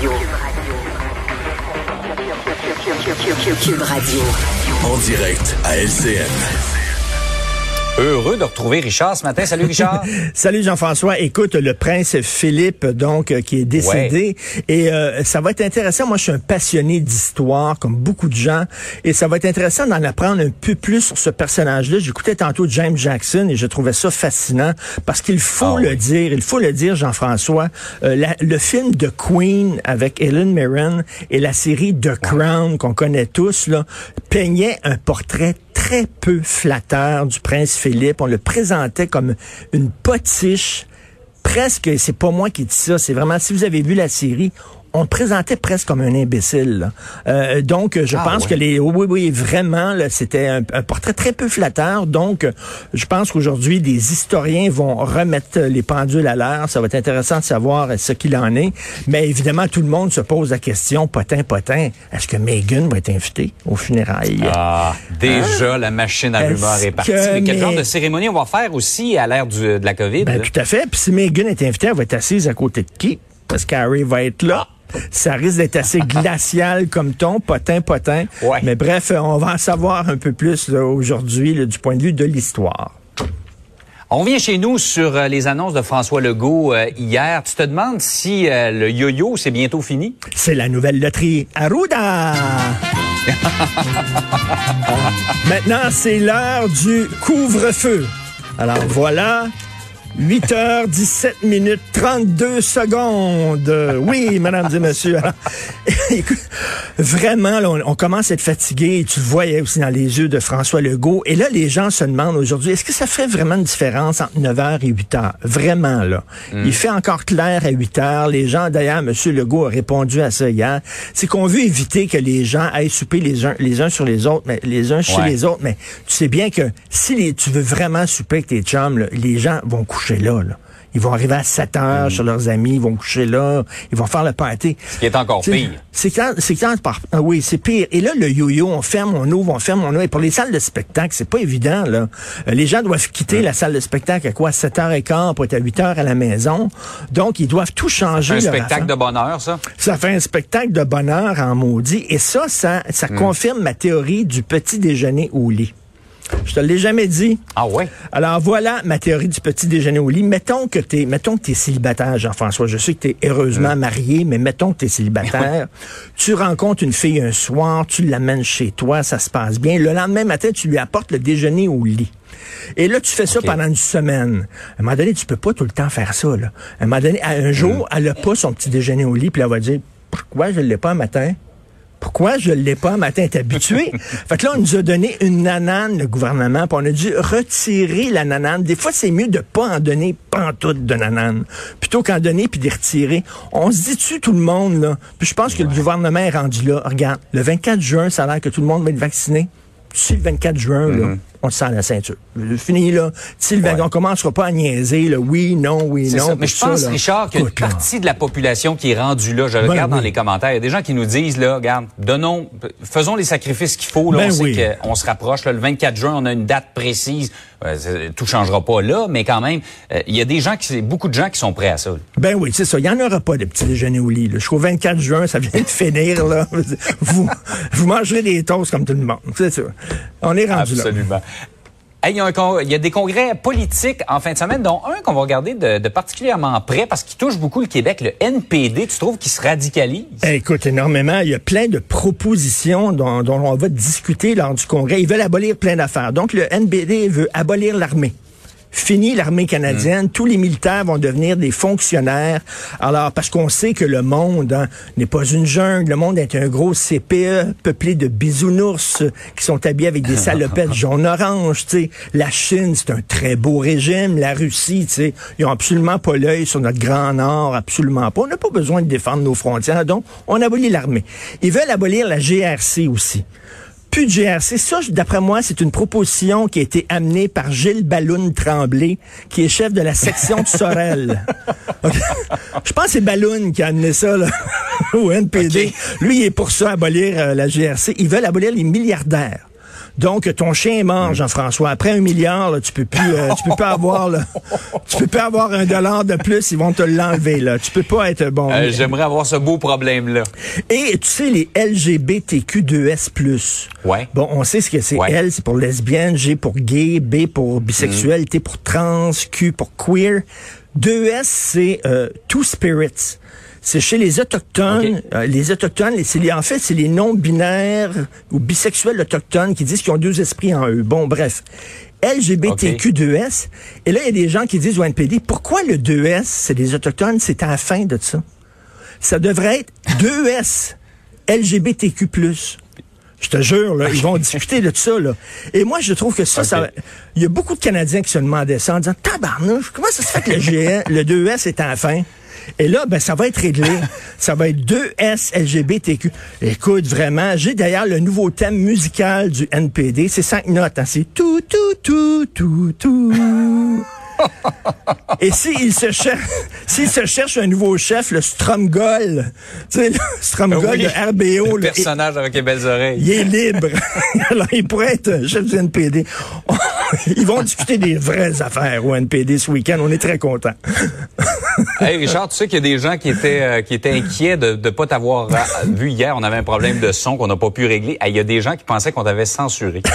Radio. En direct à LCN. Heureux de retrouver Richard ce matin. Salut Richard. Salut Jean-François. Écoute, le prince Philippe, donc, euh, qui est décédé. Et euh, ça va être intéressant. Moi, je suis un passionné d'histoire, comme beaucoup de gens. Et ça va être intéressant d'en apprendre un peu plus sur ce personnage-là. J'écoutais tantôt James Jackson et je trouvais ça fascinant parce qu'il faut Ah le oui. dire, il faut le dire, Jean-François. euh, la- le film de Queen avec Helen Mirren et la série The Crown qu'on connaît tous, là, peignait un portrait très peu flatteur du prince Philippe. On le présentait comme une potiche presque, c'est pas moi qui dis ça, c'est vraiment, si vous avez vu la série, on le présentait presque comme un imbécile. là. Euh, donc, je Ah, pense ouais. que les, oui, oui, vraiment, là, c'était un, un portrait très peu flatteur. Donc, je pense qu'aujourd'hui, des historiens vont remettre les pendules à l'heure. Ça va être intéressant de savoir ce qu'il en est. Mais évidemment, tout le monde se pose la question, potin, potin, est-ce que Meghan va être invitée aux funérailles? Ah, déjà, la machine à rumeurs est partie. que Mais quel genre de cérémonie on va faire aussi à l'ère du- de la COVID? Ben, tout à fait. Puis si Meghan est invitée, elle va être assise à côté de qui? Parce qu'Harry va être là. Ça risque d'être assez glacial comme ton, potin, potin. Ouais. Mais bref, on va en savoir un peu plus aujourd'hui du point de vue de l'histoire. On vient chez nous sur euh, les annonces de François Legault euh, hier. Tu te demandes si euh, le yo-yo, c'est bientôt fini? C'est la nouvelle loterie Arruda! Maintenant, c'est l'heure du couvre-feu. Alors voilà, 8h17 minutes 32 secondes. Oui, mesdames et messieurs. Alors, écoute, vraiment, là, on, on commence à être fatigué. Tu le voyais aussi dans les yeux de François Legault. Et là, les gens se demandent aujourd'hui, est-ce que ça ferait vraiment une différence entre 9h et 8h? Vraiment, là. Il fait encore clair à 8h. Les gens, d'ailleurs, M. Legault a répondu à ça hier. C'est qu'on veut éviter que les gens aillent souper les uns, les uns sur les autres, mais les uns chez Ouais. les autres. Mais tu sais bien que si les- tu veux vraiment souper avec tes chums, là, les gens vont coucher là, là. Ils vont arriver à 7 heures chez leurs amis, ils vont coucher là, ils vont faire le party. Ce qui est encore pire. C'est quand, c'est quand, ah oui, c'est pire. Et là, le yo-yo, on ferme, on ouvre, on ferme, on ouvre. Et pour les salles de spectacle, c'est pas évident, là. Euh, les gens doivent quitter la salle de spectacle à quoi? 7h15 pour être à 8h à la maison. Donc, ils doivent tout changer. Un spectacle affaire. de bonheur, ça? Ça fait un spectacle de bonheur en maudit. Et ça, ça, ça Hmm. confirme ma théorie du petit déjeuner au lit. Je te l'ai jamais dit. Ah ouais? Alors voilà ma théorie du petit déjeuner au lit. Mettons que t'es, mettons que t'es célibataire, Jean-François. Je sais que t'es heureusement marié, mais mettons que t'es célibataire. tu rencontres une fille un soir, tu l'amènes chez toi, ça se passe bien. Le lendemain matin, tu lui apportes le déjeuner au lit. Et là, tu fais ça pendant une semaine. À un moment donné, tu peux pas tout le temps faire ça. Là. À un moment donné, à un jour, elle a pas son petit déjeuner au lit, puis elle va dire, pourquoi je l'ai pas un matin? Pourquoi je l'ai pas matin? T'es habitué? fait que là, on nous a donné une nanane, le gouvernement, puis on a dû retirer la nanane. Des fois, c'est mieux de pas en donner pantoute de nanane, plutôt qu'en donner puis de retirer. On se dit-tu tout le monde, là? Puis je pense que le gouvernement est rendu là. Regarde, le 24 juin, ça a l'air que tout le monde va être vacciné. D'ici le 24 juin, là, on le sent à la ceinture. Fini, là. D'ici le 20 Mm-hmm. Ouais. on commencera pas à niaiser, là. Oui, non, oui, non. ça. Mais je pense. Richard, qu'il y a une partie de la population qui est rendue là. Je regarde oui. dans les commentaires. Il y a des gens qui nous disent, là, regarde, donnons, faisons les sacrifices qu'il faut. Là, Ben on sait qu'on se rapproche. Là, le 24 juin, on a une date précise. Euh, tout changera pas là, mais quand même, euh, il y a des gens qui, beaucoup de gens qui sont prêts à ça. là. Ben oui, c'est ça. Il n'y en aura pas de petit déjeuner au lit. là. Jusqu'au 24 juin, ça vient de finir. Là. Vous, vous mangerez des toasts comme tout le monde. C'est ça. On est rendu là. Absolument. Il, y a des congrès politiques en fin de semaine, dont un qu'on va regarder de, particulièrement près parce qu'il touche beaucoup le Québec, le NPD. Tu trouves qu'il se radicalise? Eh, Écoute, énormément. Il y a plein de propositions dont, dont on va discuter lors du congrès. Ils veulent abolir plein d'affaires. Donc, le NBD veut abolir l'armée. Fini l'armée canadienne, tous les militaires vont devenir des fonctionnaires. Alors, parce qu'on sait que le monde hein, n'est pas une jungle, le monde est un gros CPE peuplé de bisounours euh, qui sont habillés avec des salopettes jaune-orange. tu sais. La Chine, c'est un très beau régime. La Russie, tu sais, ils ont absolument pas l'œil sur notre grand nord, absolument pas. On n'a pas besoin de défendre nos frontières, donc on abolit l'armée. Ils veulent abolir la GRC aussi plus de GRC. Ça, d'après moi, c'est une proposition qui a été amenée par Gilles Balloun Tremblay, qui est chef de la section de Sorel. Je pense que c'est Balloun qui a amené ça là, au NPD. Lui, il est pour ça, abolir euh, la GRC. Ils veulent abolir les milliardaires. Donc, ton chien mange, Jean-François. Après un milliard, là, tu peux plus, euh, tu peux pas avoir, là, tu peux pas avoir un dollar de plus. Ils vont te l'enlever, là. Tu peux pas être bon. Euh, J'aimerais avoir ce beau problème-là. Et tu sais, les LGBTQ2S+. Ouais. Bon, on sait ce que c'est. Ouais. L, c'est pour lesbienne, G pour gay, B pour bisexuel, T pour trans, Q pour queer. 2S, c'est euh, Two Spirits. C'est chez les Autochtones. Euh, les Autochtones, les- c'est les- en fait, c'est les non-binaires ou bisexuels autochtones qui disent qu'ils ont deux esprits en eux. Bon, bref. LGBTQ2S. Et là, il y a des gens qui disent au NPD, pourquoi le 2S, c'est les Autochtones, c'est à la fin de ça? Ça devrait être 2S, LGBTQ+. Je te jure, là, ils vont discuter de ça. Là. Et moi, je trouve que ça, ça, il y a beaucoup de Canadiens qui se demandaient ça en disant, tabarnouche, comment ça se fait que le, le 2S est à la fin? Et là, ben, ça va être réglé. Ça va être 2S LGBTQ. Écoute, vraiment, j'ai d'ailleurs le nouveau thème musical du NPD. C'est cinq notes. Hein. C'est tout, tout, tout, tout, tout. Et s'il se cherche, s'il se cherche un nouveau chef, le Stromgol, tu sais, le Stromgol Oui, de RBO, Le là, personnage avec les belles oreilles. il est libre. Alors, il pourrait être chef du NPD. Ils vont discuter des vraies affaires au NPD ce week-end. On est très contents. Hey Richard, tu sais qu'il y a des gens qui étaient euh, qui étaient inquiets de ne pas t'avoir euh, vu hier. On avait un problème de son qu'on n'a pas pu régler. Hey, Il y a des gens qui pensaient qu'on t'avait censuré.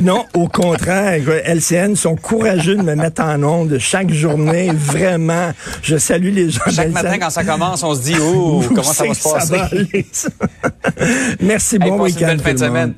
Non, au contraire, LCN sont courageux de me mettre en onde chaque journée. Vraiment, je salue les gens Chaque matin, quand ça commence, on se dit, oh, comment ça va se passer? va? Merci, Hey, bon une week-end. belle fin de semaine.